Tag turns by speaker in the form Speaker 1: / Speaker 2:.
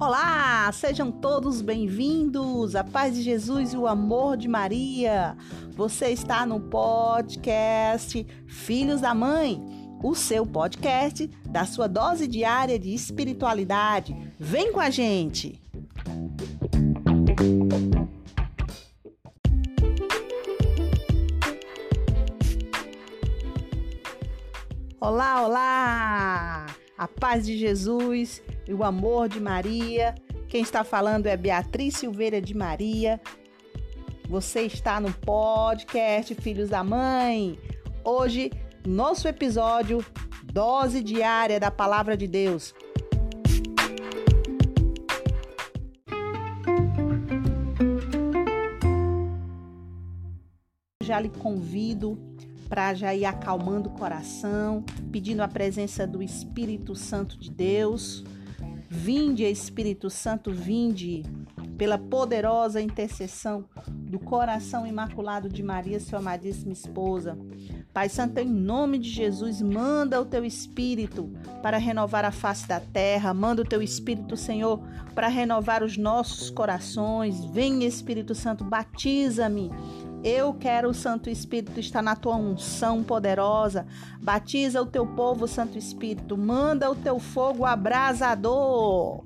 Speaker 1: Olá, sejam todos bem-vindos. A paz de Jesus e o amor de Maria. Você está no podcast Filhos da Mãe, o seu podcast da sua dose diária de espiritualidade. Vem com a gente. Olá, olá! A paz de Jesus e o amor de Maria. Quem está falando é Beatriz Silveira de Maria. Você está no podcast Filhos da Mãe. Hoje, nosso episódio Dose Diária da Palavra de Deus. Já lhe convido para já ir acalmando o coração, pedindo a presença do Espírito Santo de Deus. Vinde, Espírito Santo, vinde pela poderosa intercessão do coração imaculado de Maria, sua amadíssima esposa. Pai Santo, em nome de Jesus, manda o teu Espírito para renovar a face da terra, manda o teu Espírito, Senhor, para renovar os nossos corações. Vem, Espírito Santo, batiza-me eu quero o Santo Espírito estar na tua unção poderosa. Batiza o teu povo, Santo Espírito. Manda o teu fogo abrasador.